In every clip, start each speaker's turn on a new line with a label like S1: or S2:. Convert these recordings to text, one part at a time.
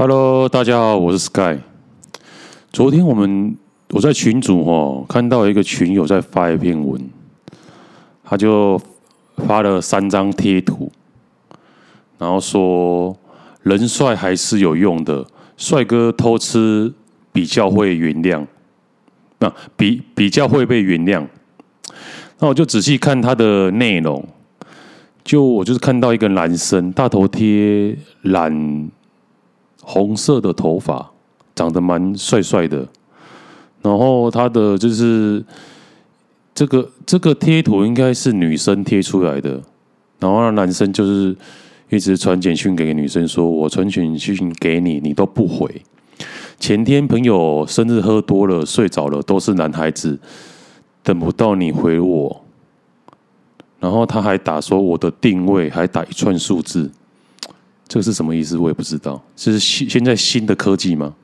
S1: Hello，大家好，我是 Sky。昨天我们我在群组哦，看到一个群友在发一篇文，他就发了三张贴图，然后说人帅还是有用的，帅哥偷吃比较会原谅，那比比较会被原谅。那我就仔细看他的内容，就我就是看到一个男生大头贴染。红色的头发，长得蛮帅帅的。然后他的就是这个这个贴图应该是女生贴出来的。然后那男生就是一直传简讯给女生说：“我传简讯给你，你都不回。前天朋友生日喝多了睡着了，都是男孩子，等不到你回我。”然后他还打说我的定位，还打一串数字。这是什么意思？我也不知道。这是现现在新的科技吗？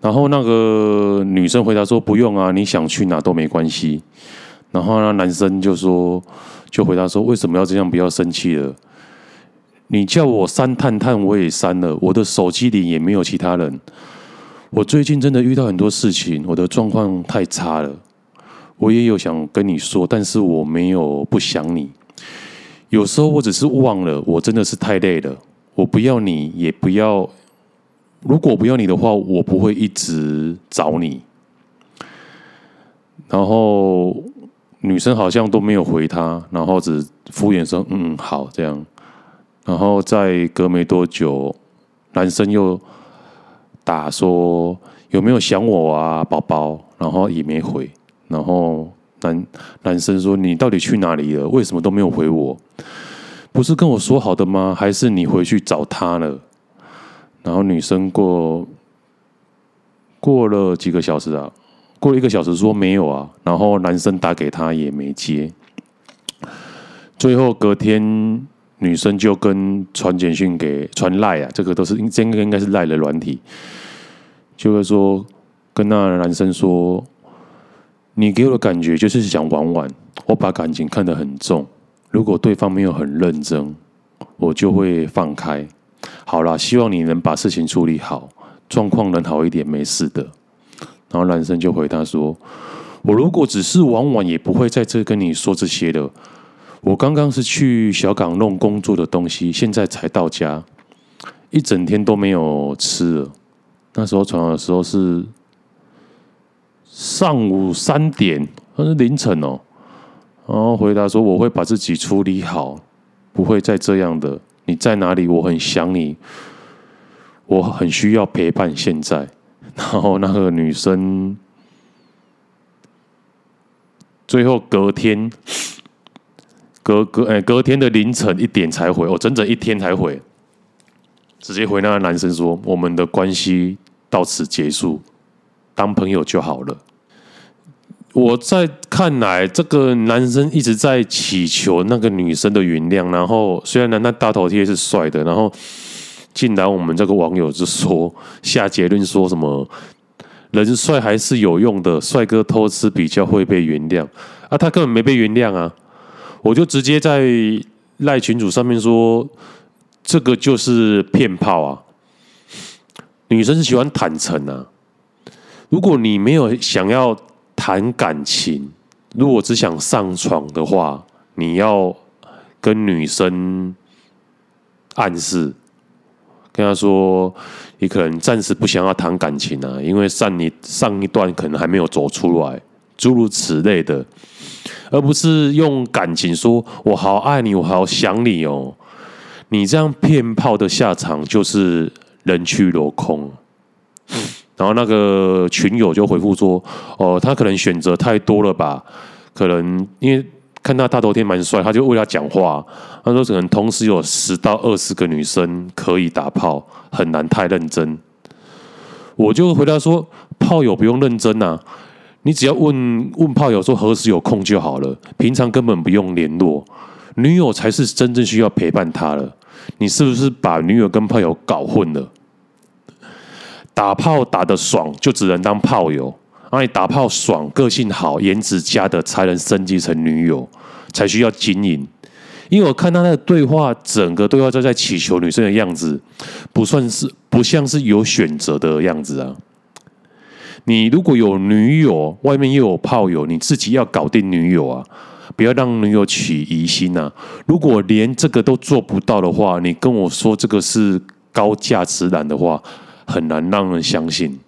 S1: 然后那个女生回答说：“不用啊，你想去哪都没关系。”然后那男生就说：“就回答说，为什么要这样？不要生气了。你叫我删探探，我也删了。我的手机里也没有其他人。我最近真的遇到很多事情，我的状况太差了。我也有想跟你说，但是我没有不想你。有时候我只是忘了，我真的是太累了。”我不要你，也不要。如果不要你的话，我不会一直找你。然后女生好像都没有回他，然后只敷衍说：“嗯，好，这样。”然后再隔没多久，男生又打说：“有没有想我啊，宝宝？”然后也没回。然后男男生说：“你到底去哪里了？为什么都没有回我？”不是跟我说好的吗？还是你回去找他了？然后女生过过了几个小时啊，过了一个小时说没有啊。然后男生打给他也没接。最后隔天，女生就跟传简讯给传赖啊，这个都是应这个应该是赖的软体，就是说跟那男生说，你给我的感觉就是想玩玩，我把感情看得很重。如果对方没有很认真，我就会放开。好啦，希望你能把事情处理好，状况能好一点，没事的。然后男生就回答说：“我如果只是玩玩，也不会在这跟你说这些的。我刚刚是去小港弄工作的东西，现在才到家，一整天都没有吃。那时候传的时候是上午三点，还是凌晨哦。”然后回答说：“我会把自己处理好，不会再这样的。你在哪里？我很想你，我很需要陪伴。现在，然后那个女生最后隔天，隔隔哎，隔天的凌晨一点才回，哦，整整一天才回，直接回那个男生说：我们的关系到此结束，当朋友就好了。”我在看来，这个男生一直在祈求那个女生的原谅。然后，虽然那大头贴是帅的，然后竟然我们这个网友就说下结论说什么人帅还是有用的，帅哥偷吃比较会被原谅啊，他根本没被原谅啊！我就直接在赖群主上面说，这个就是骗炮啊！女生是喜欢坦诚啊，如果你没有想要。谈感情，如果只想上床的话，你要跟女生暗示，跟她说，你可能暂时不想要谈感情啊，因为上你上一段可能还没有走出来，诸如此类的，而不是用感情说“我好爱你，我好想你哦”，你这样骗炮的下场就是人去楼空。然后那个群友就回复说：“哦，他可能选择太多了吧？可能因为看他大头贴蛮帅，他就为他讲话。他说可能同时有十到二十个女生可以打炮，很难太认真。”我就回答说：“炮友不用认真啊，你只要问问炮友说何时有空就好了，平常根本不用联络。女友才是真正需要陪伴他了。你是不是把女友跟炮友搞混了？”打炮打得爽，就只能当炮友；而你打炮爽、个性好、颜值佳的，才能升级成女友，才需要经营。因为我看到那个对话，整个对话都在祈求女生的样子，不算是不像是有选择的样子啊。你如果有女友，外面又有炮友，你自己要搞定女友啊，不要让女友起疑心呐。如果连这个都做不到的话，你跟我说这个是高价值男的话，很难让人相信。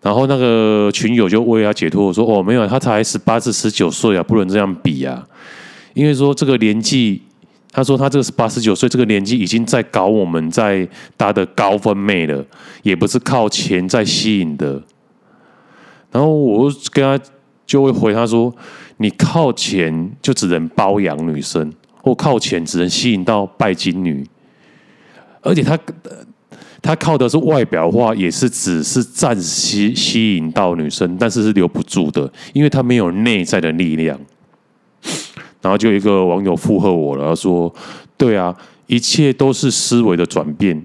S1: 然后那个群友就为他解脱，我说：“哦，没有，他才十八至十九岁啊，不能这样比啊。因为说这个年纪，他说他这个十八十九岁这个年纪已经在搞我们在搭的高分妹了，也不是靠钱在吸引的。然后我跟他就会回他说：你靠钱就只能包养女生，或靠钱只能吸引到拜金女，而且他。”他靠的是外表的话，也是只是暂时吸吸引到女生，但是是留不住的，因为他没有内在的力量。然后就有一个网友附和我了，他说：“对啊，一切都是思维的转变，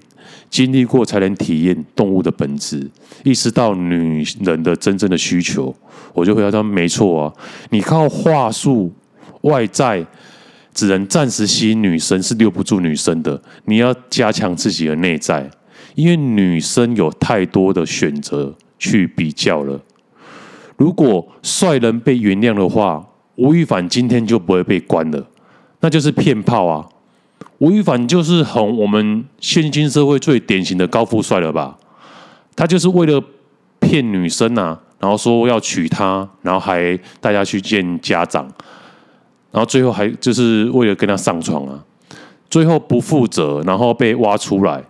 S1: 经历过才能体验动物的本质，意识到女人的真正的需求。”我就回答他：“没错啊，你靠话术、外在，只能暂时吸引女生，是留不住女生的。你要加强自己的内在。”因为女生有太多的选择去比较了。如果帅人被原谅的话，吴亦凡今天就不会被关了，那就是骗炮啊！吴亦凡就是很我们现今社会最典型的高富帅了吧？他就是为了骗女生啊，然后说要娶她，然后还带她去见家长，然后最后还就是为了跟她上床啊，最后不负责，然后被挖出来。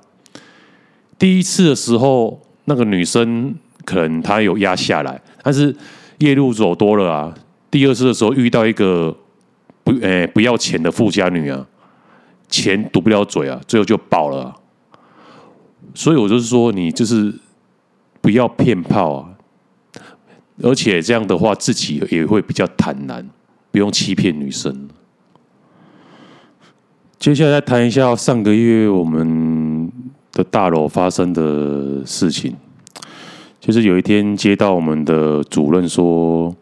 S1: 第一次的时候，那个女生可能她有压下来，但是夜路走多了啊。第二次的时候遇到一个不诶、不要钱的富家女啊，钱堵不了嘴啊，最后就爆了。所以我就是说，你就是不要骗炮啊，而且这样的话自己也会比较坦然，不用欺骗女生。接下来谈一下上个月我们。的大楼发生的事情，就是有一天接到我们的主任说，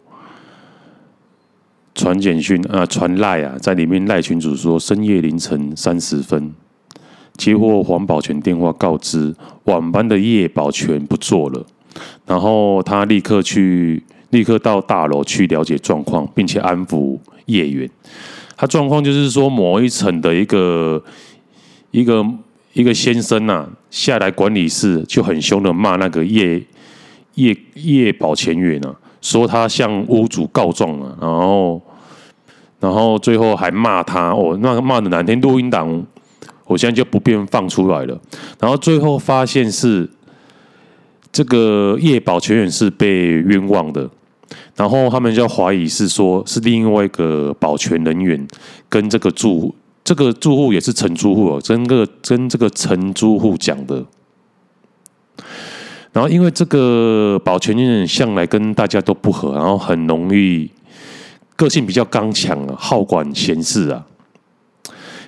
S1: 传简讯啊，传赖啊，在里面赖群主说，深夜凌晨三十分接获黄保全电话，告知晚班的叶保全不做了，然后他立刻去，立刻到大楼去了解状况，并且安抚业员。他状况就是说，某一层的一个一个。一个先生呐、下来管理室就很凶的骂那个叶叶叶保全员啊，说他向屋主告状了，然后然后最后还骂他哦，那个骂的难听，录音档我现在就不便放出来了。然后最后发现是这个叶保全员是被冤枉的，然后他们就怀疑是说是另外一个保全人员跟这个住。这个住户也是承租户哦，跟个跟这个承租户讲的。然后因为这个保全员向来跟大家都不合，然后很容易个性比较刚强啊，好管闲事啊。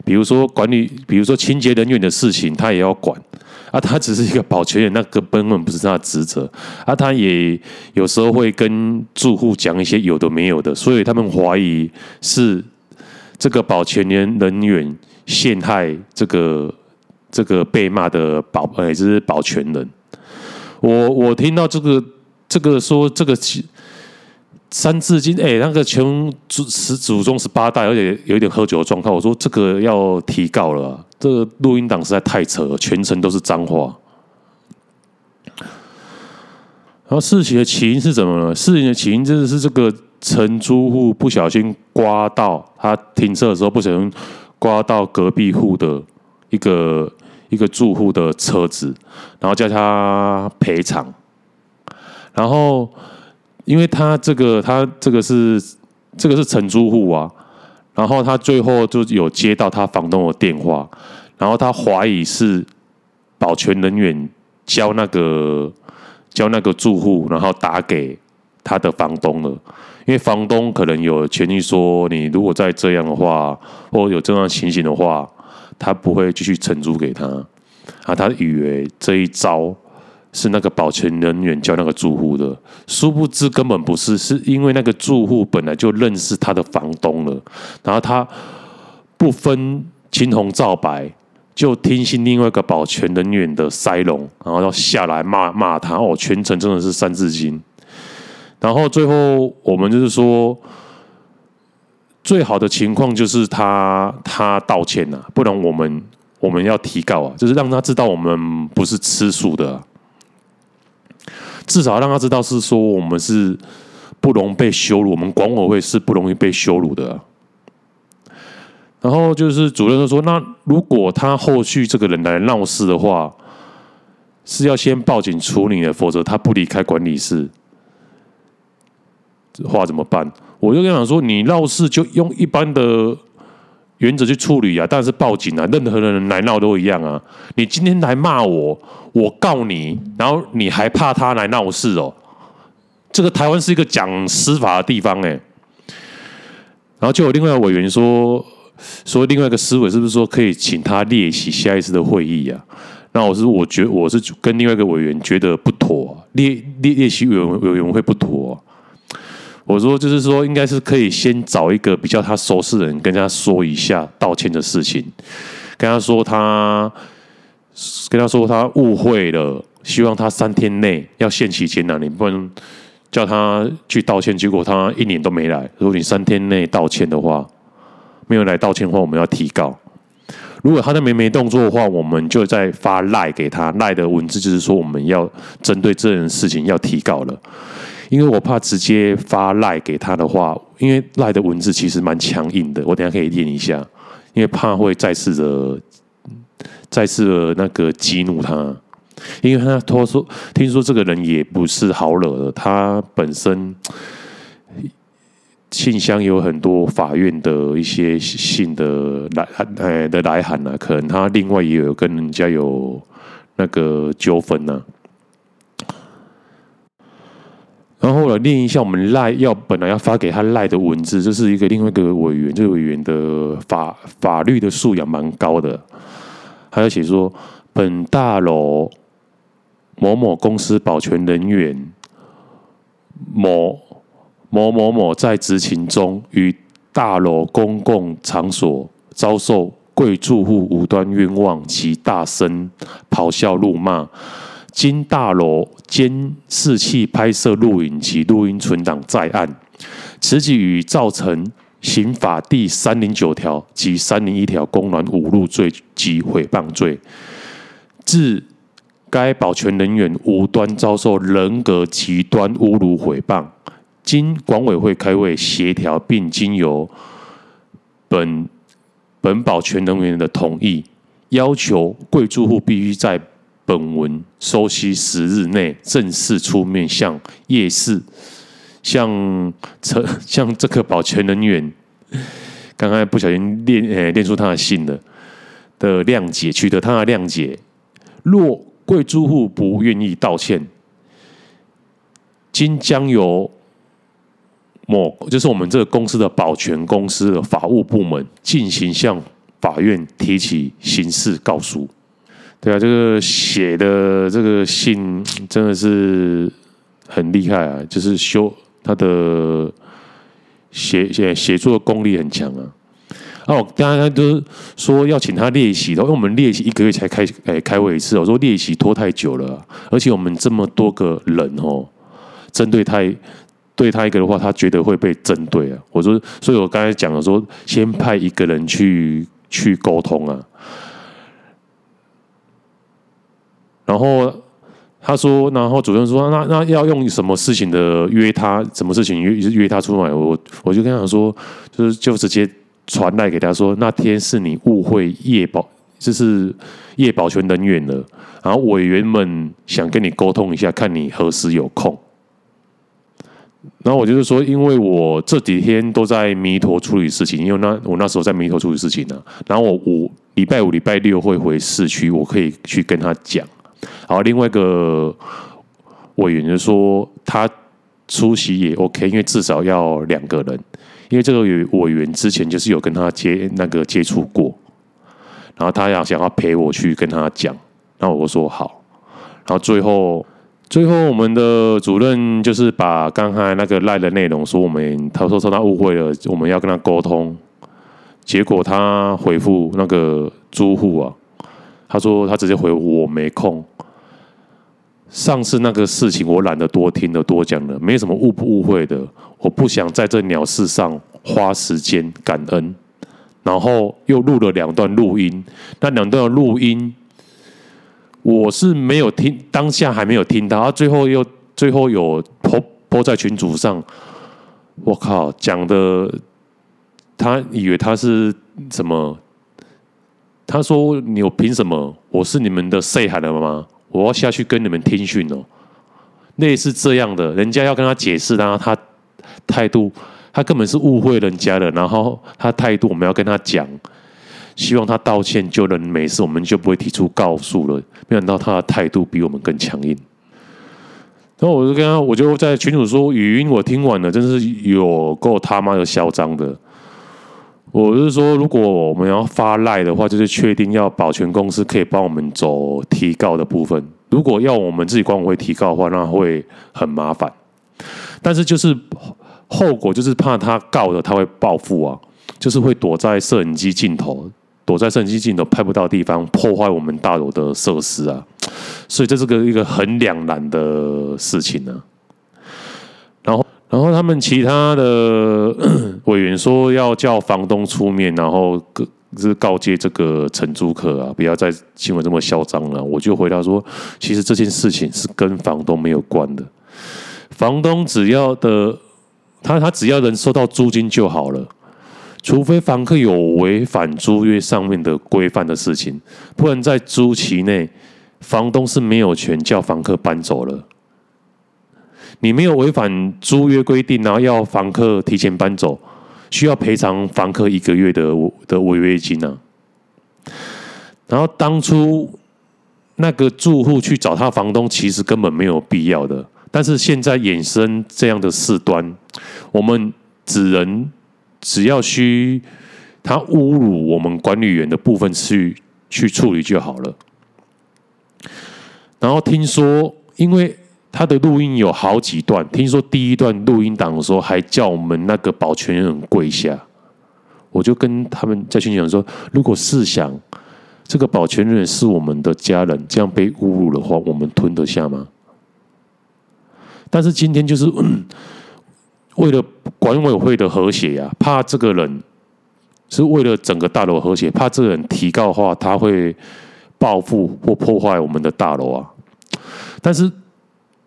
S1: 比如说管理，比如说清洁人员的事情，他也要管啊。他只是一个保全员，那个根本不是他的职责啊。他也有时候会跟住户讲一些有的没有的，所以他们怀疑是。这个保全员人员陷害这个这个被骂的保，哎，这是保全人。我我听到这个这个说这个三字经，哎，那个全祖十祖宗十八代，而且有点喝酒的状况。我说这个要提告了，这个录音档实在太扯了，全程都是脏话。然后事情的起因是怎么呢？事情的起因就是这个。承租户不小心刮到他停车的时候，不小心刮到隔壁户的一个一个住户的车子，然后叫他赔偿。然后，因为他这个他这个是这个是承租户啊，然后他最后就有接到他房东的电话，然后他怀疑是保全人员教那个教那个住户，然后打给他的房东了。因为房东可能有权利说，你如果再这样的话，或有这样情形的话，他不会继续承租给他。啊，他以为这一招是那个保全人员教那个住户的，殊不知根本不是，是因为那个住户本来就认识他的房东了。然后他不分青红皂白，就听信另外一个保全人员的塞隆，然后要下来骂骂他哦，全程真的是三字经。然后最后我们就是说，最好的情况就是他他道歉呐、啊，不然我们我们要提告啊，就是让他知道我们不是吃素的、至少让他知道是说我们是不容被羞辱，我们管委会是不容易被羞辱的、然后就是主任就说：“那如果他后续这个人来闹事的话，是要先报警处理的，否则他不离开管理室，这话怎么办？”我就跟他讲说：“你闹事就用一般的原则去处理啊，但是报警啊，任何人来闹都一样啊。你今天来骂我，我告你，然后你还怕他来闹事哦？这个台湾是一个讲司法的地方哎。”然后就有另外一个委员说。说另外一个思维是不是说可以请他列席下一次的会议啊？那我是我觉我是跟另外一个委员觉得不妥，列列列席委员委员会不妥。我说就是说应该是可以先找一个比较他熟识的人跟他说一下道歉的事情，跟他说他跟他说他误会了，希望他三天内要限期前啊，你不能叫他去道歉，结果他一年都没来。如果你三天内道歉的话。没有来道歉的话，我们要提告。如果他那边没动作的话，我们就再发赖给他。赖的文字就是说，我们要针对这件事情要提告了。因为我怕直接发赖给他的话，因为赖的文字其实蛮强硬的，我等下可以念一下。因为怕会再次的、再次的那个激怒他，因为他他说听说这个人也不是好惹的，他本身。信箱有很多法院的一些信的来呃的来函啊，可能他另外也有跟人家有那个纠纷呢。然后来念一下我们赖要本来要发给他赖的文字，这是一个另外一个委员，这个委员的法法律的素养蛮高的，还要写说本大楼某某公司保全人员某。某某某在执勤中，于大楼公共场所遭受贵住户无端冤枉及大声咆哮怒骂，经大楼监视器拍摄录影及录音存档在案，此举已造成刑法第三零九条及三零一条公然侮辱罪及诽谤罪，致该保全人员无端遭受人格极端侮辱诽谤。经管委会开会协调，并经由本本保全人员的同意，要求贵住户必须在本文收悉十日内正式出面向夜市，向这 向这个保全人员，刚刚不小心念呃念出他的姓了的谅解，取得他的谅解。若贵住户不愿意道歉，今将由某就是我们这个公司的保全公司的法务部门进行向法院提起刑事告诉。对啊，这个写的这个信 真的是很厉害啊，就是修他的写写写作的功力很强啊。哦，刚刚都说要请他列席，因为我们列席一个月才开诶开会一次，我说列席拖太久了，而且我们这么多个人哦，针对他。对他一个的话，他觉得会被针对啊。我说，所以我刚才讲了说，先派一个人去去沟通啊。然后他说，然后主任说，那那要用什么事情的约他？什么事情约约他出来？我我就跟他说，就是就直接传来给他说，那天是你误会叶保，就是叶保全人员了。然后委员们想跟你沟通一下，看你何时有空。然后我就是说，因为我这几天都在弥陀处理事情，因为那我那时候在弥陀处理事情呢。然后我五礼拜五、礼拜六会回市区，我可以去跟他讲。然后另外一个委员就说，他出席也 OK，因为至少要两个人，因为这个委员之前就是有跟他接那个接触过，然后他要想要陪我去跟他讲，那我说好，然后最后。最后，我们的主任就是把刚才那个赖的内容说，我们他说说他误会了，我们要跟他沟通，结果他回复那个租户啊，他说他直接回我没空。上次那个事情我懒得多听了多讲了，没什么误不误会的，我不想在这鸟事上花时间感恩。然后又录了两段录音，那两段录音我是没有听，当下还没有听到，他最后又最后有 po po 在群组上，我靠，讲的他以为他是什么？他说：“你有凭什么？我是你们的谁喊的吗？我要下去跟你们听训哦。”类似这样的，人家要跟他解释，然后他态度。他根本是误会人家的，然后他态度，我们要跟他讲，希望他道歉就能没事，我们就不会提出告诉了。没想到他的态度比我们更强硬。然后我就跟他，我就在群主说，语音我听完了，真是有够他妈的嚣张的。我是说，如果我们要发赖的话，就是确定要保全公司可以帮我们走提告的部分。如果要我们自己管委会提告的话，那会很麻烦。但是就是。后果就是怕他告了，他会报复啊，就是会躲在摄影机镜头，躲在摄影机镜头拍不到地方，破坏我们大楼的设施啊，所以这是个一个很两难的事情呢、啊。然后，然后他们其他的 委员说要叫房东出面，然后告是告诫这个承租客啊，不要再新闻这么嚣张了。我就回答说，其实这件事情是跟房东没有关的，房东只要的。他他只要能收到租金就好了，除非房客有违反租约上面的规范的事情，不然在租期内，房东是没有权叫房客搬走了。你没有违反租约规定，然后要房客提前搬走，需要赔偿房客一个月的的违约金呢、然后当初那个住户去找他房东，其实根本没有必要的。但是现在衍生这样的事端，我们只能只要需他侮辱我们管理员的部分去去处理就好了。然后听说，因为他的录音有好几段，听说第一段录音档的时候还叫我们那个保全人跪下，我就跟他们在群讲说，如果试想这个保全人是我们的家人，这样被侮辱的话，我们吞得下吗？但是今天就是 为了管委会的和谐呀，怕这个人是为了整个大楼和谐，怕这个人提告的话，他会报复或破坏我们的大楼啊。但是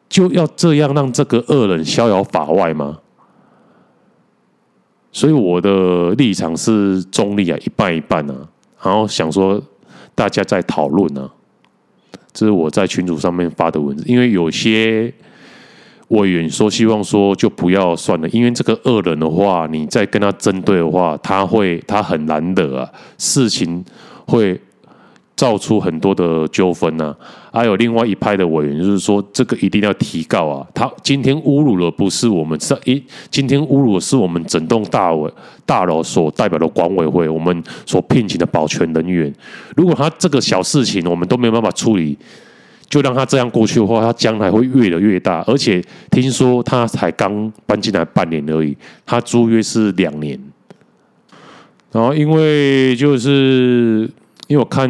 S1: 就要这样让这个恶人逍遥法外吗？所以我的立场是中立啊，一半一半啊。然后想说大家在讨论啊，这是我在群组上面发的文字，因为有些。委员说：“希望说就不要算了，因为这个恶人的话，你再跟他针对的话，他会他很难得啊，事情会造出很多的纠纷呢。还有另外一派的委员就是说，这个一定要提告啊！他今天侮辱了不是我们，是一今天侮辱的是我们整栋大委大楼所代表的管委会，我们所聘请的保全人员。如果他这个小事情我们都没有办法处理。”就让他这样过去的话，他将来会越来越大。而且听说他才刚搬进来半年而已，他租约是两年。然后因为就是因为我看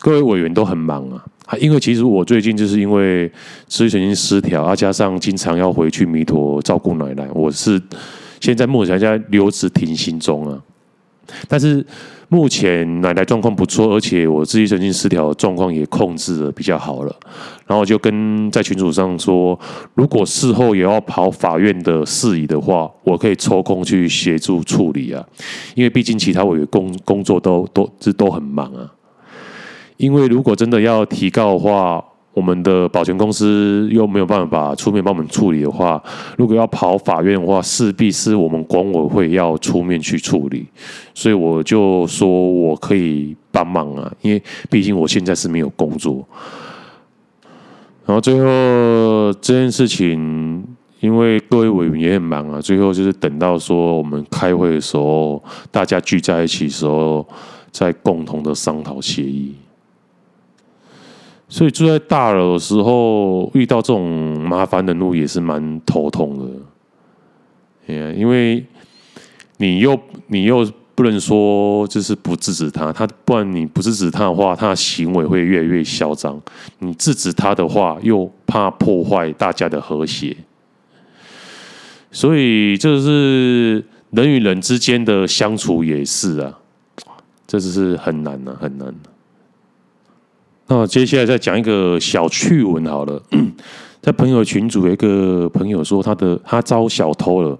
S1: 各位委员都很忙啊，因为其实我最近就是因为自律神经失调，啊加上经常要回去弥陀照顾奶奶，我是现在目前在留职停薪中啊。但是目前奶奶状况不错，而且我自己神经失调状况也控制的比较好了。然后就跟在群组上说，如果事后也要跑法院的事宜的话，我可以抽空去协助处理啊。因为毕竟其他委员工工作都都这都很忙啊。因为如果真的要提告的话，我们的保全公司又没有办法出面帮我们处理的话，如果要跑法院的话，势必是我们管委会要出面去处理。所以我就说我可以帮忙啊，因为毕竟我现在是没有工作。然后最后这件事情，因为各位委员也很忙啊，最后就是等到说我们开会的时候，大家聚在一起的时候，再共同的商讨协议。所以住在大楼的时候，遇到这种麻烦的路也是蛮头痛的。因为你又你又不能说就是不制止他，他不然你不制止他的话，他的行为会越来越嚣张。你制止他的话，又怕破坏大家的和谐。所以这是人与人之间的相处也是啊，这是很难啊，很难。那接下来再讲一个小趣闻好了，在朋友群组有一个朋友说他的他遭小偷了，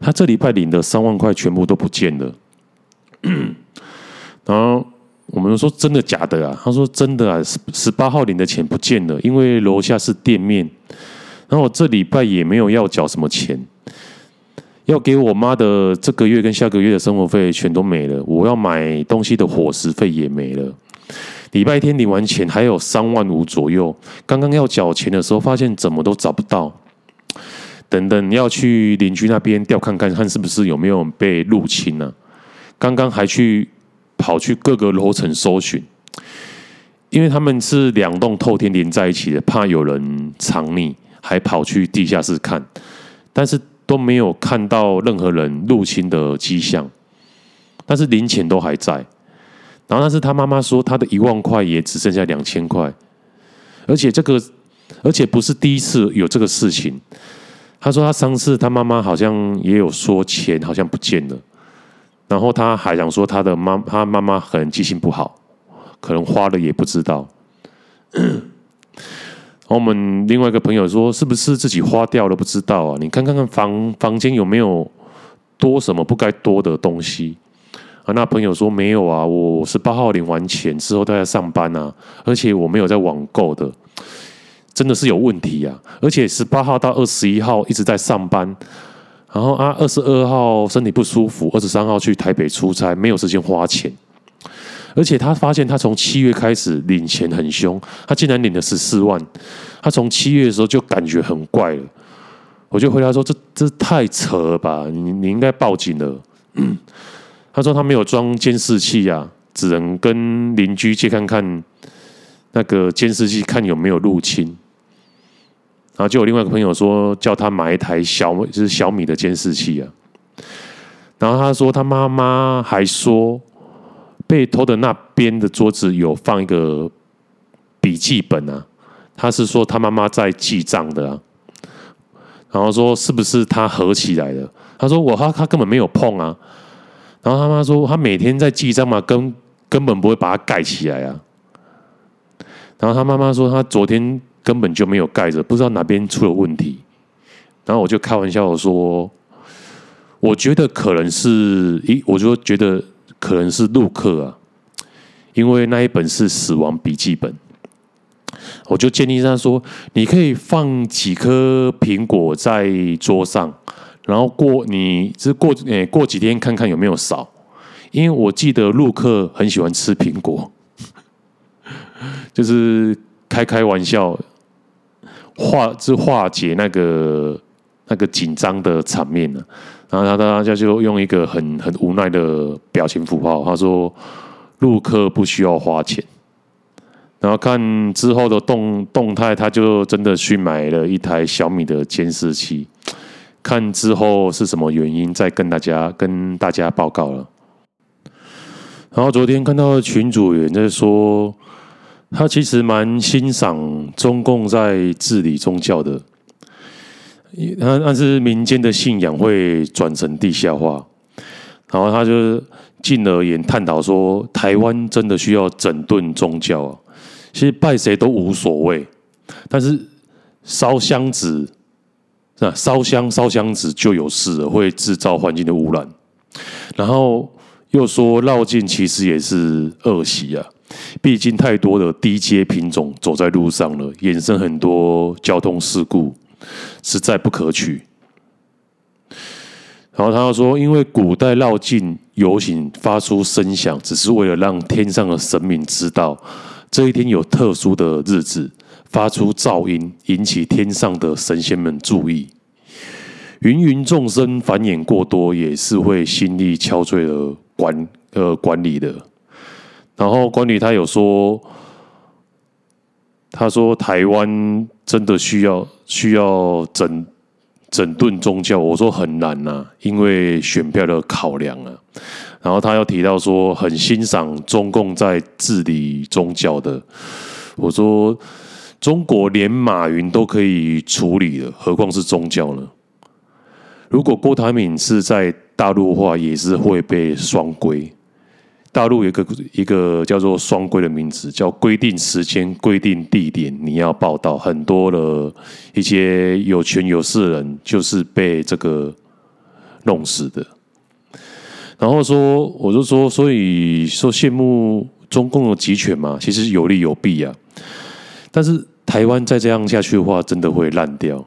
S1: 他这礼拜领的三万块全部都不见了。然后我们说真的假的啊？他说真的啊，十十八号领的钱不见了，因为楼下是店面。然后我这礼拜也没有要缴什么钱，要给我妈的这个月跟下个月的生活费全都没了，我要买东西的伙食费也没了。礼拜天领完钱还有三万五左右，刚刚要缴钱的时候发现怎么都找不到。等等，要去邻居那边调看看，看是不是有没有被入侵呢、啊？刚刚还去跑去各个楼层搜寻，因为他们是两栋透天连在一起的，怕有人藏匿，还跑去地下室看，但是都没有看到任何人入侵的迹象。但是零钱都还在，然后但是他妈妈说，他的一万块也只剩下两千块，而且这个而且不是第一次有这个事情。他说他上次他妈妈好像也有说钱好像不见了。然后他还想说，他的妈，他妈妈可能记性不好，可能花了也不知道。然后我们另外一个朋友说，是不是自己花掉了不知道啊？你看看看房房间有没有多什么不该多的东西啊？那朋友说没有啊，我十八号领完钱之后都在上班啊，而且我没有在网购的，真的是有问题啊！而且十八号到二十一号一直在上班。然后啊，二十二号身体不舒服，二十三号去台北出差，没有时间花钱。而且他发现，他从七月开始领钱很凶，他竟然领了十四万。他从七月的时候就感觉很怪了。我就回答说：“这这太扯了吧？你你应该报警了。”他说他没有装监视器啊，只能跟邻居借看看那个监视器，看有没有入侵。然后就有另外一个朋友说，叫他买一台小就是小米的监视器啊。然后他说他妈妈还说，被偷的那边的桌子有放一个笔记本啊。他是说他妈妈在记账的啊。然后说是不是他合起来的？他说我他他根本没有碰啊。然后他妈说他每天在记账嘛，根根本不会把它盖起来啊。然后他妈妈说他昨天。根本就没有盖着，不知道哪边出了问题。然后我就开玩笑说：“我觉得可能是，咦，我就觉得可能是陆克啊，因为那一本是死亡笔记本。”我就建议他说：“你可以放几颗苹果在桌上，然后过你是过诶过几天看看有没有少，因为我记得陆客很喜欢吃苹果，就是开开玩笑。”化是化解那个那个紧张的场面呢，然后他大家就用一个很很无奈的表情符号，他说：“陆客不需要花钱。”然后看之后的动动态，他就真的去买了一台小米的监视器，看之后是什么原因，再跟大家跟大家报告了。然后昨天看到群主员在说。他其实蛮欣赏中共在治理宗教的，但但是民间的信仰会转成地下化，然后他就进而言探讨说，台湾真的需要整顿宗教啊，其实拜谁都无所谓，但是烧香子，那？烧香烧香子就有事了，会制造环境的污染，然后又说绕境其实也是恶习啊。毕竟太多的低阶品种走在路上了，衍生很多交通事故，实在不可取。然后他又说，因为古代绕境游行发出声响，只是为了让天上的神明知道这一天有特殊的日子，发出噪音，引起天上的神仙们注意。芸芸众生繁衍过多，也是会心力憔悴的管呃管理的。然后关于他有说，他说台湾真的需要需要整整顿宗教，我说很难呐、啊，因为选票的考量啊。然后他又提到说，很欣赏中共在治理宗教的。我说，中国连马云都可以处理了，何况是宗教呢？如果郭台铭是在大陆的话，也是会被双规。大陆有一个一个叫做双规的名词，叫规定时间、规定地点，你要报道。很多的一些有权有势的人，就是被这个弄死的。然后说，我就说，所以说羡慕中共的集权嘛，其实有利有弊啊。但是台湾再这样下去的话，真的会烂掉。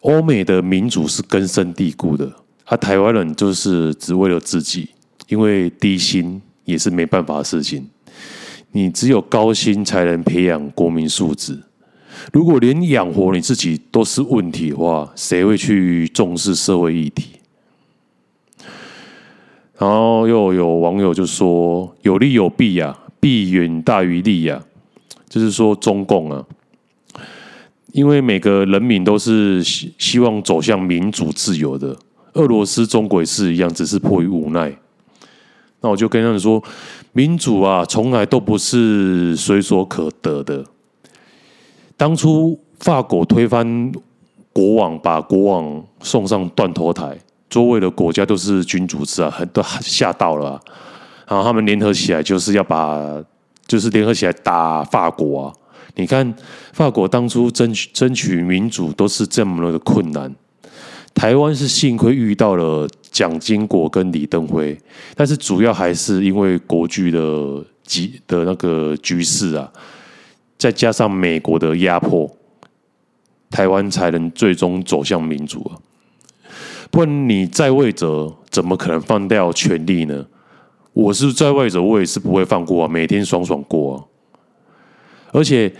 S1: 欧美的民主是根深蒂固的，啊，台湾人就是只为了自己，因为低薪也是没办法的事情。你只有高薪才能培养国民素质。如果连养活你自己都是问题的话，谁会去重视社会议题？然后又有网友就说：“有利有弊呀，弊远大于利呀。”就是说中共啊，因为每个人民都是希希望走向民主自由的。俄罗斯、中国也是一样，只是迫于无奈。那我就跟他们说，民主啊，从来都不是随手可得的。当初法国推翻国王，把国王送上断头台。周围的国家都是君主制啊，很都吓到了啊，然后他们联合起来就是要把，就是联合起来打法国啊。你看法国当初争取争取民主都是这么的困难，台湾是幸亏遇到了蒋经国跟李登辉，但是主要还是因为国际的局的那个局势啊，再加上美国的压迫，台湾才能最终走向民主啊。不然你在位者怎么可能放掉权力呢？我是在外者，我也是不会放过啊，每天爽爽过啊。而且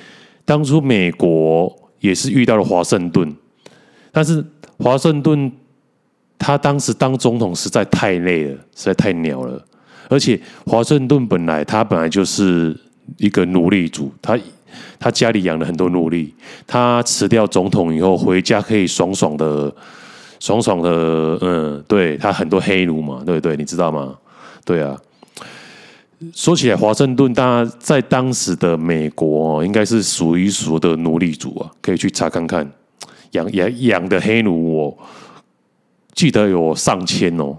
S1: 当初美国也是遇到了华盛顿，但是华盛顿他当时当总统实在太累了，实在太鸟了。而且华盛顿本来他本来就是一个奴隶主，他他家里养了很多奴隶，他辞掉总统以后回家可以爽爽的。爽爽的，嗯，对，他很多黑奴嘛，对不对？你知道吗？对啊。说起来，华盛顿他在当时的美国应该是数一数的奴隶主啊，可以去查看看，养养养的黑奴，我记得有上千哦。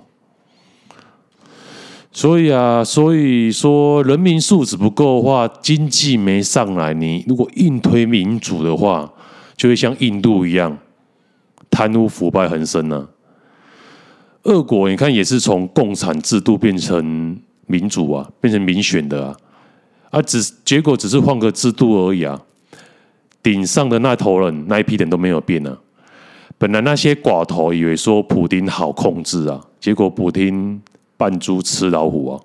S1: 所以啊，所以说人民素质不够的话，经济没上来，你如果硬推民主的话，就会像印度一样。贪污腐败横生呢、啊，俄国你看也是从共产制度变成民主啊，变成民选的啊，啊只结果只是换个制度而已啊，顶上的那头人那一批人都没有变啊，本来那些寡头以为说普丁好控制啊，结果普丁扮猪吃老虎啊。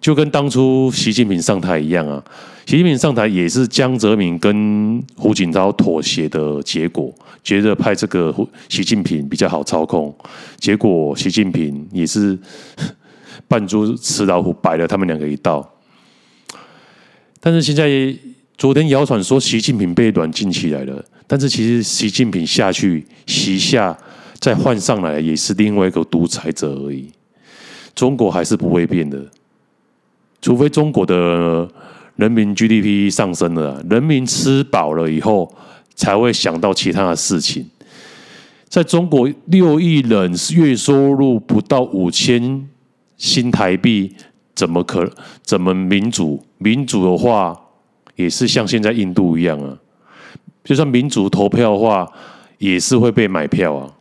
S1: 就跟当初习近平上台一样啊，习近平上台也是江泽民跟胡锦涛妥协的结果，觉得派这个习近平比较好操控，结果习近平也是扮猪吃老虎，摆了他们两个一道。但是现在昨天谣传说习近平被软禁起来了，但是其实习近平下去习下再换上来也是另外一个独裁者而已，中国还是不会变的。除非中国的人民 GDP 上升了，人民吃饱了以后，才会想到其他的事情。在中国，六亿人月收入不到五千新台币，怎么可怎么民主？民主的话，也是像现在印度一样啊。就算民主投票的话，也是会被买票啊。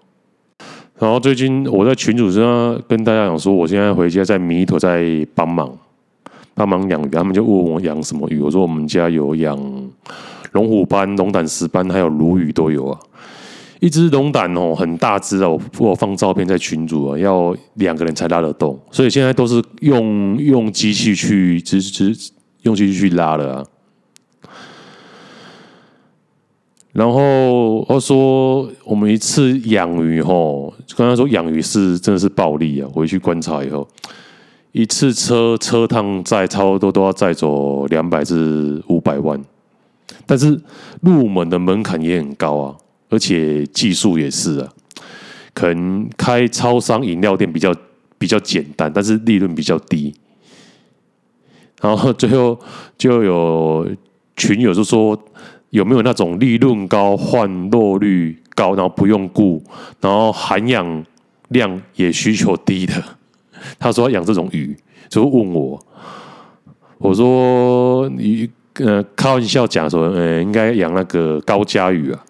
S1: 然后最近我在群主身上跟大家讲说，我现在回家在弥陀在帮忙。帮忙养鱼，他们就问我养什么鱼。我说我们家有养龙虎斑、龙胆石斑，还有鲈鱼都有啊。一只龙胆哦，很大只哦，我放照片在群组啊，要两个人才拉得动。所以现在都是用用机器去，只只用机器去拉的啊。然后我说我们一次养鱼吼，刚才说养鱼是真的是暴利啊。回去观察以后。一次车车趟载差不多都要载走两百至五百万，但是入门的门槛也很高啊，而且技术也是啊，可能开超商饮料店比较比较简单，但是利润比较低。然后最后就有群友就说，有没有那种利润高、换肉率高，然后不用顾，然后含氧量也需求低的？他说养这种鱼，就问我，我说你呃开玩笑讲说，呃应该养那个高加鱼啊，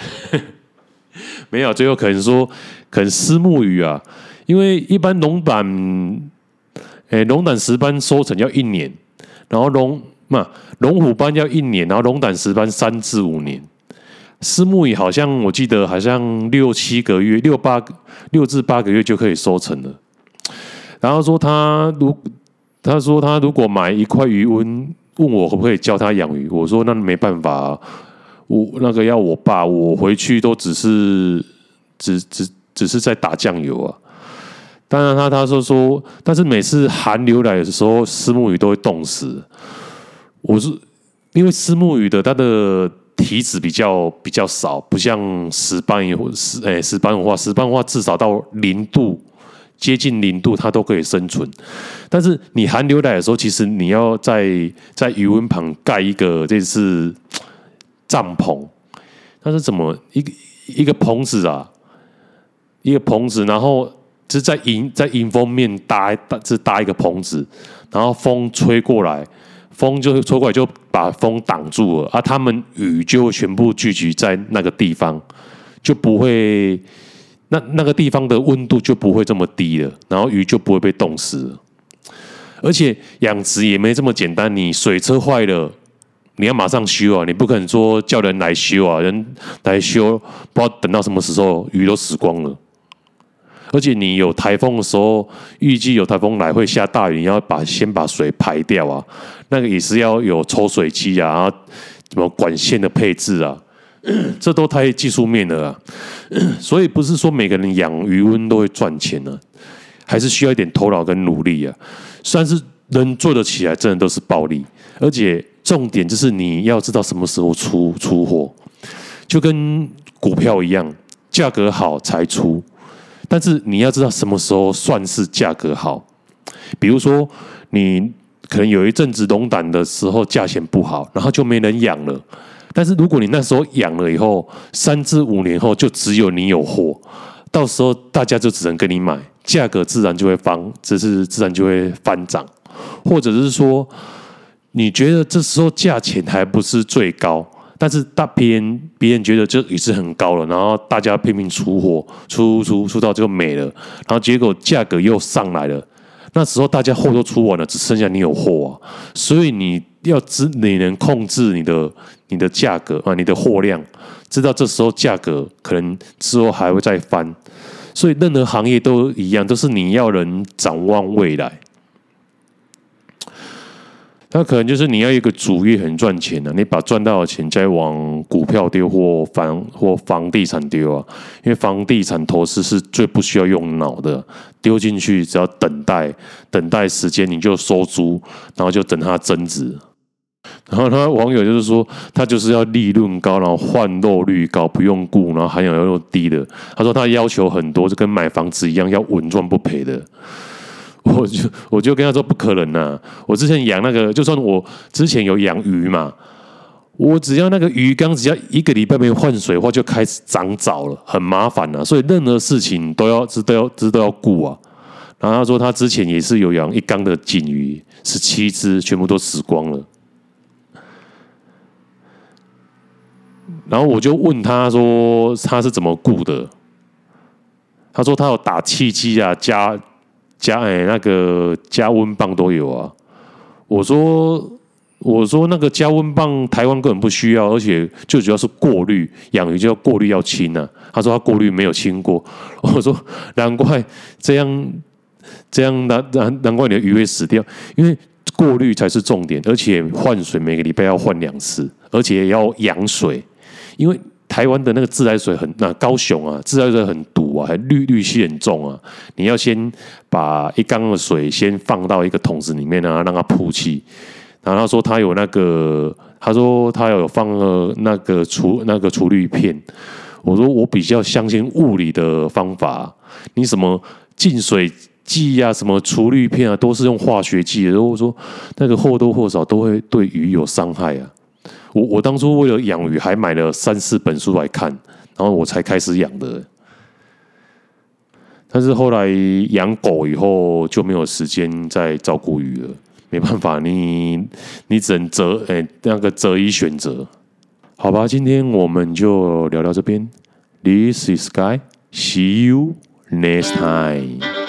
S1: 没有，最后可能说可能虱目鱼啊，因为一般龙胆。诶，龙胆石斑收成要一年，然后龙嘛龙虎斑要一年，然后龙胆石斑三至五年，虱目鱼好像我记得好像六七个月，六八六至八个月就可以收成了。然后说他如他说他如果买一块鱼温，问我可不可以教他养鱼，我说那没办法，我那个要我爸，我回去都只是只只只是在打酱油啊。当然，他他说说，但是每次寒流来的时候，虱目鱼都会冻死。我是因为虱目鱼的它的体脂比较比较少，不像石斑鱼或石诶石斑的话，石斑的话至少到零度接近零度，它都可以生存。但是你寒流来的时候，其实你要在在鱼温旁盖一个这是帐篷，它是怎么一个一个棚子啊？一个棚子，然后。是在迎在迎风面搭搭是搭一个棚子，然后风吹过来，风就吹过来就把风挡住了，啊、他们雨就会全部聚集在那个地方，就不会那那个地方的温度就不会这么低了，然后鱼就不会被冻死了。而且养殖也没这么简单，你水车坏了，你要马上修啊，你不可能说叫人来修啊，人来修不知道等到什么时候鱼都死光了。而且你有台风的时候，预计有台风来会下大雨，你要把先把水排掉啊，那个也是要有抽水机啊，然后什么管线的配置啊，这都太技术面了啊。所以不是说每个人养鱼温都会赚钱呢，还是需要一点头脑跟努力啊。虽然是能做得起来，真的都是暴利。而且重点就是你要知道什么时候出出货，就跟股票一样，价格好才出。但是你要知道什么时候算是价格好，比如说你可能有一阵子龙胆的时候价钱不好，然后就没人养了。但是如果你那时候养了以后，三至五年后就只有你有货，到时候大家就只能跟你买，价格自然就会翻，只是自然就会翻涨，或者是说你觉得这时候价钱还不是最高。但是大别人别人觉得这也是很高了，然后大家拼命出货，出出出到就没了，然后结果价格又上来了。那时候大家货都出完了，只剩下你有货啊，所以你要知你能控制你的你的价格啊，你的货量，知道这时候价格可能之后还会再翻，所以任何行业都一样，都是你要能展望未来。那可能就是你要一个主业很赚钱的，你把赚到的钱再往股票丢或房或房地产丢啊，因为房地产投资是最不需要用脑的，丢进去只要等待等待时间你就收租，然后就等它增值。然后他网友就是说，他就是要利润高，然后换肉率高，不用顾，然后含氧量又低的。他说他要求很多，就跟买房子一样，要稳赚不赔的。我就我就跟他说不可能呐、我之前养那个，就算我之前有养鱼嘛，我只要那个鱼缸只要一个礼拜没换水的话，就开始长藻了，很麻烦啊。所以任何事情都要都要都要顾啊。然后他说他之前也是有养一缸的锦鱼，十七只全部都死光了。然后我就问他说他是怎么顾的？他说他有打气机啊，加。加哎，那个加温棒都有啊。我说我说那个加温棒，台湾根本不需要，而且最主要是过滤，养鱼就要过滤要清啊。他说他过滤没有清过。我说难怪这样这样难难难怪你的鱼会死掉，因为过滤才是重点，而且换水每个礼拜要换两次，而且要养水，因为。台湾的那个自来水很，那高雄啊，自来水很毒啊，还氯氯气很重啊。你要先把一缸的水先放到一个桶子里面啊，让它曝气。然后他说他有那个，他说他有放了那个除那个除氯片。我说我比较相信物理的方法。你什么净水剂啊，什么除氯片啊，都是用化学剂的。然后我说那个或多或少都会对鱼有伤害啊。我我当初为了养鱼，还买了三四本书来看，然后我才开始养的。但是后来养狗以后就没有时间再照顾鱼了，没办法，你你只能择哎那个择一选择，好吧？今天我们就聊到这边。This is Sky. See you next time.